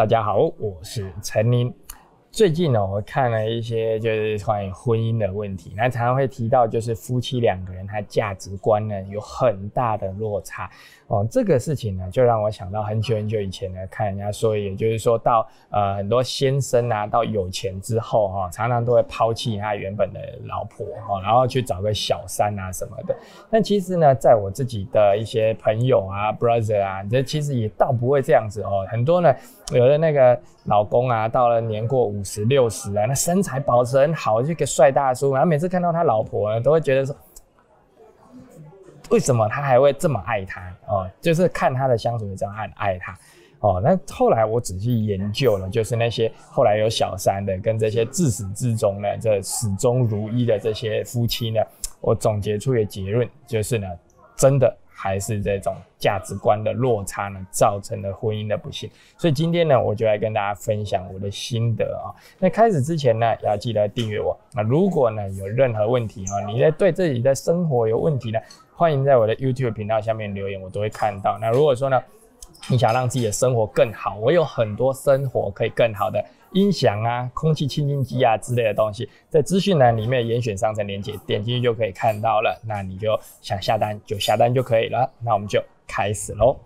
大家好，我是陈林。最近呢，我看了一些就是关于婚姻的问题，那常常会提到，就是夫妻两个人他价值观呢有很大的落差哦。这个事情呢，就让我想到很久很久以前呢，看人家说，也就是说到呃很多先生啊，到有钱之后哈，常常都会抛弃他原本的老婆哈，然后去找个小三啊什么的。但其实呢，在我自己的一些朋友啊，brother 啊，这其实也倒不会这样子哦。很多呢，有的那个老公啊，到了年过五。五十六十啊，那身材保持很好，就个帅大叔。然后每次看到他老婆呢，都会觉得说，为什么他还会这么爱他？哦，就是看他的相处这样爱爱他。哦，那后来我仔细研究了，就是那些后来有小三的，跟这些自始至终呢，这始终如一的这些夫妻呢，我总结出一个结论，就是呢，真的。还是这种价值观的落差呢，造成了婚姻的不幸。所以今天呢，我就来跟大家分享我的心得啊。那开始之前呢，要记得订阅我。那如果呢有任何问题啊，你在对自己的生活有问题呢，欢迎在我的 YouTube 频道下面留言，我都会看到。那如果说呢，你想让自己的生活更好，我有很多生活可以更好的。音响啊，空气清新机啊之类的东西，在资讯栏里面严选商城链接，点进去就可以看到了。那你就想下单就下单就可以了。那我们就开始喽。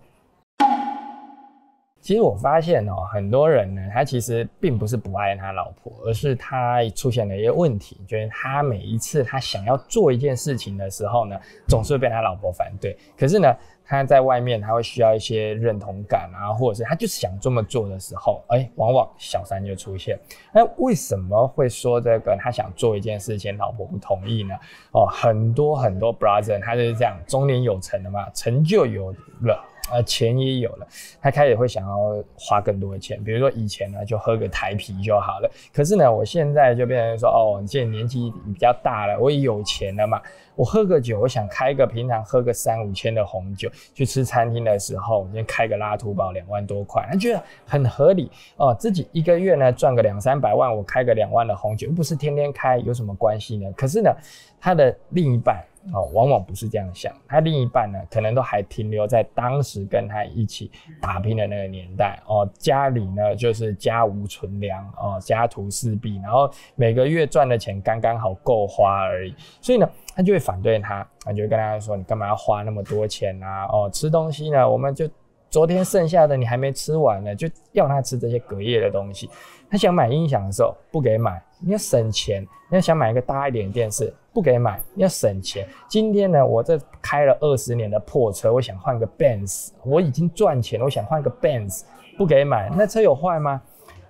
其实我发现哦，很多人呢，他其实并不是不爱他老婆，而是他出现了一些问题，就是他每一次他想要做一件事情的时候呢，总是被他老婆反对。可是呢，他在外面他会需要一些认同感啊，或者是他就是想这么做的时候，哎，往往小三就出现。那为什么会说这个他想做一件事情，老婆不同意呢？哦，很多很多 brother 他就是这样，中年有成的嘛，成就有了。呃，钱也有了，他开始会想要花更多的钱。比如说以前呢，就喝个台啤就好了。可是呢，我现在就变成说，哦，你现在年纪比较大了，我也有钱了嘛，我喝个酒，我想开个平常喝个三五千的红酒，去吃餐厅的时候，我先开个拉图堡两万多块，他觉得很合理哦。自己一个月呢赚个两三百万，我开个两万的红酒，不是天天开，有什么关系呢？可是呢，他的另一半。哦，往往不是这样想，他另一半呢，可能都还停留在当时跟他一起打拼的那个年代。哦，家里呢就是家无存粮哦，家徒四壁，然后每个月赚的钱刚刚好够花而已，所以呢，他就会反对他，他就跟他说：“你干嘛要花那么多钱啊？哦，吃东西呢，我们就昨天剩下的你还没吃完呢，就要他吃这些隔夜的东西。他想买音响的时候不给买，你要省钱；你要想买一个大一点的电视。”不给买，你要省钱。今天呢，我这开了二十年的破车，我想换个 Benz，我已经赚钱了，我想换个 Benz，不给买，那车有坏吗？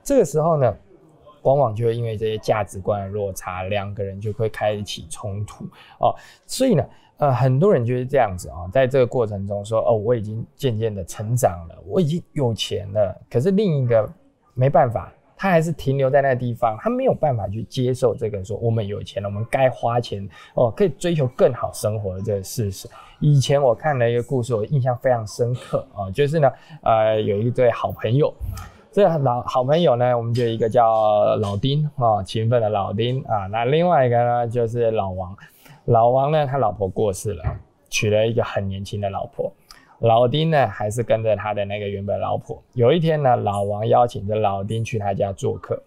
这个时候呢，往往就会因为这些价值观的落差，两个人就会开始起冲突哦。所以呢，呃，很多人就是这样子啊，在这个过程中说，哦，我已经渐渐的成长了，我已经有钱了，可是另一个没办法。他还是停留在那个地方，他没有办法去接受这个说我们有钱了，我们该花钱哦，可以追求更好生活的这个事实。以前我看了一个故事，我印象非常深刻啊，就是呢，呃，有一对好朋友，这老好朋友呢，我们就一个叫老丁啊，勤奋的老丁啊，那另外一个呢就是老王，老王呢他老婆过世了，娶了一个很年轻的老婆。老丁呢，还是跟着他的那个原本老婆。有一天呢，老王邀请着老丁去他家做客。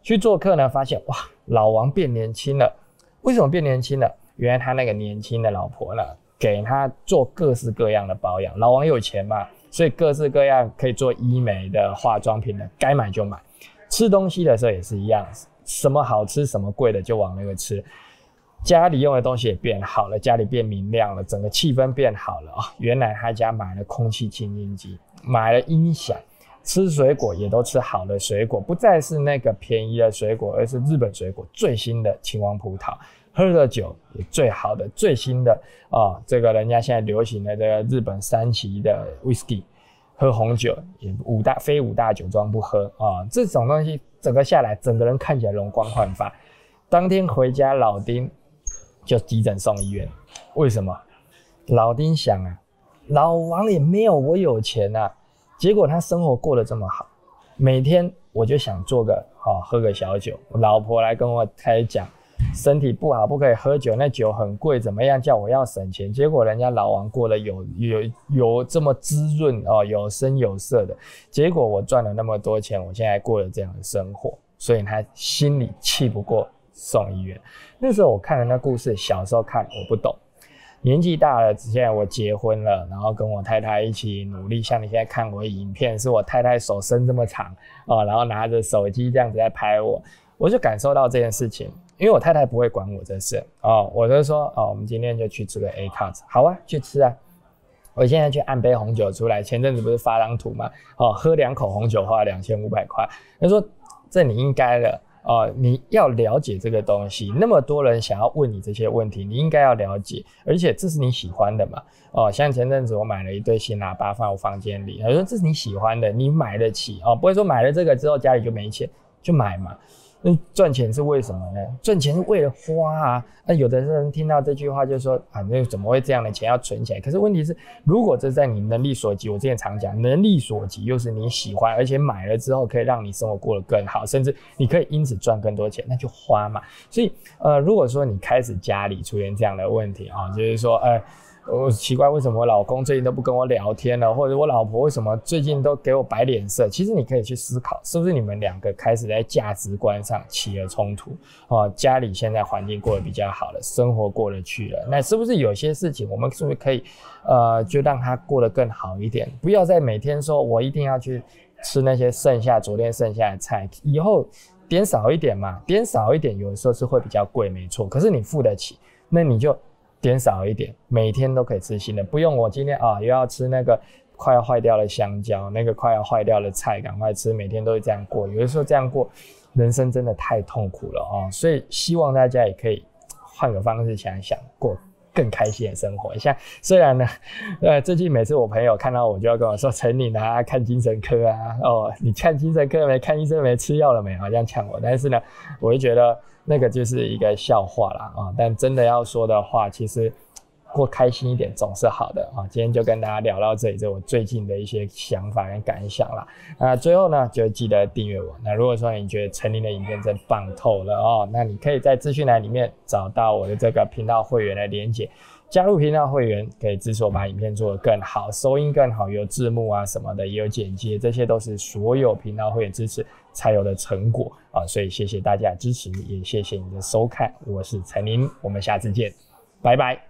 去做客呢，发现哇，老王变年轻了。为什么变年轻了？原来他那个年轻的老婆呢，给他做各式各样的保养。老王有钱嘛，所以各式各样可以做医美的、化妆品的，该买就买。吃东西的时候也是一样，什么好吃、什么贵的就往那个吃。家里用的东西也变好了，家里变明亮了，整个气氛变好了啊！原来他家买了空气清新机，买了音响，吃水果也都吃好的水果，不再是那个便宜的水果，而是日本水果最新的青王葡萄。喝的酒也最好的、最新的啊！这个人家现在流行的这个日本三旗的 whisky，喝红酒也五大非五大酒庄不喝啊！这种东西整个下来，整个人看起来容光焕发。当天回家，老丁。就急诊送医院，为什么？老丁想啊，老王也没有我有钱啊，结果他生活过得这么好，每天我就想做个好喝个小酒，老婆来跟我开讲，身体不好，不可以喝酒，那酒很贵，怎么样叫我要省钱？结果人家老王过得有有有这么滋润哦，有声有色的，结果我赚了那么多钱，我现在过了这样的生活，所以他心里气不过送医院。那时候我看了那故事，小时候看我不懂。年纪大了，现在我结婚了，然后跟我太太一起努力。像你现在看我的影片，是我太太手伸这么长哦，然后拿着手机这样子在拍我，我就感受到这件事情。因为我太太不会管我这事哦，我就说哦，我们今天就去吃个 A cut，好啊，去吃啊。我现在去按杯红酒出来，前阵子不是发张图吗？哦，喝两口红酒花两千五百块。他说这你应该的。哦，你要了解这个东西，那么多人想要问你这些问题，你应该要了解，而且这是你喜欢的嘛？哦，像前阵子我买了一对新喇叭放我房间里，他说这是你喜欢的，你买得起哦，不会说买了这个之后家里就没钱，就买嘛。那赚钱是为什么呢？赚钱是为了花啊！那有的人听到这句话就说啊，那怎么会这样的钱要存起来？可是问题是，如果这在你能力所及，我之前常讲，能力所及又是你喜欢，而且买了之后可以让你生活过得更好，甚至你可以因此赚更多钱，那就花嘛。所以呃，如果说你开始家里出现这样的问题啊，就是说呃。我奇怪为什么我老公最近都不跟我聊天了，或者我老婆为什么最近都给我摆脸色？其实你可以去思考，是不是你们两个开始在价值观上起了冲突？哦，家里现在环境过得比较好了，生活过得去了，那是不是有些事情我们是不是可以，呃，就让他过得更好一点？不要再每天说我一定要去吃那些剩下昨天剩下的菜，以后点少一点嘛，点少一点，有的时候是会比较贵，没错，可是你付得起，那你就。点少一点，每天都可以吃新的，不用我今天啊又要吃那个快要坏掉的香蕉，那个快要坏掉的菜，赶快吃，每天都是这样过。有的时候这样过，人生真的太痛苦了啊！所以希望大家也可以换个方式想想，过更开心的生活。像虽然呢，呃，最近每次我朋友看到我就要跟我说：“陈你啊，看精神科啊，哦，你看精神科没？看医生没？吃药了没？”好像呛我，但是呢，我就觉得。那个就是一个笑话啦啊！但真的要说的话，其实过开心一点总是好的啊。今天就跟大家聊到这里，这我最近的一些想法跟感想啦。那最后呢，就记得订阅我。那如果说你觉得陈林的影片真棒透了哦，那你可以在资讯栏里面找到我的这个频道会员的连接。加入频道会员可以支持我把影片做得更好，收音更好，有字幕啊什么的，也有剪接，这些都是所有频道会员支持才有的成果啊！所以谢谢大家的支持，也谢谢你的收看，我是陈林，我们下次见，拜拜。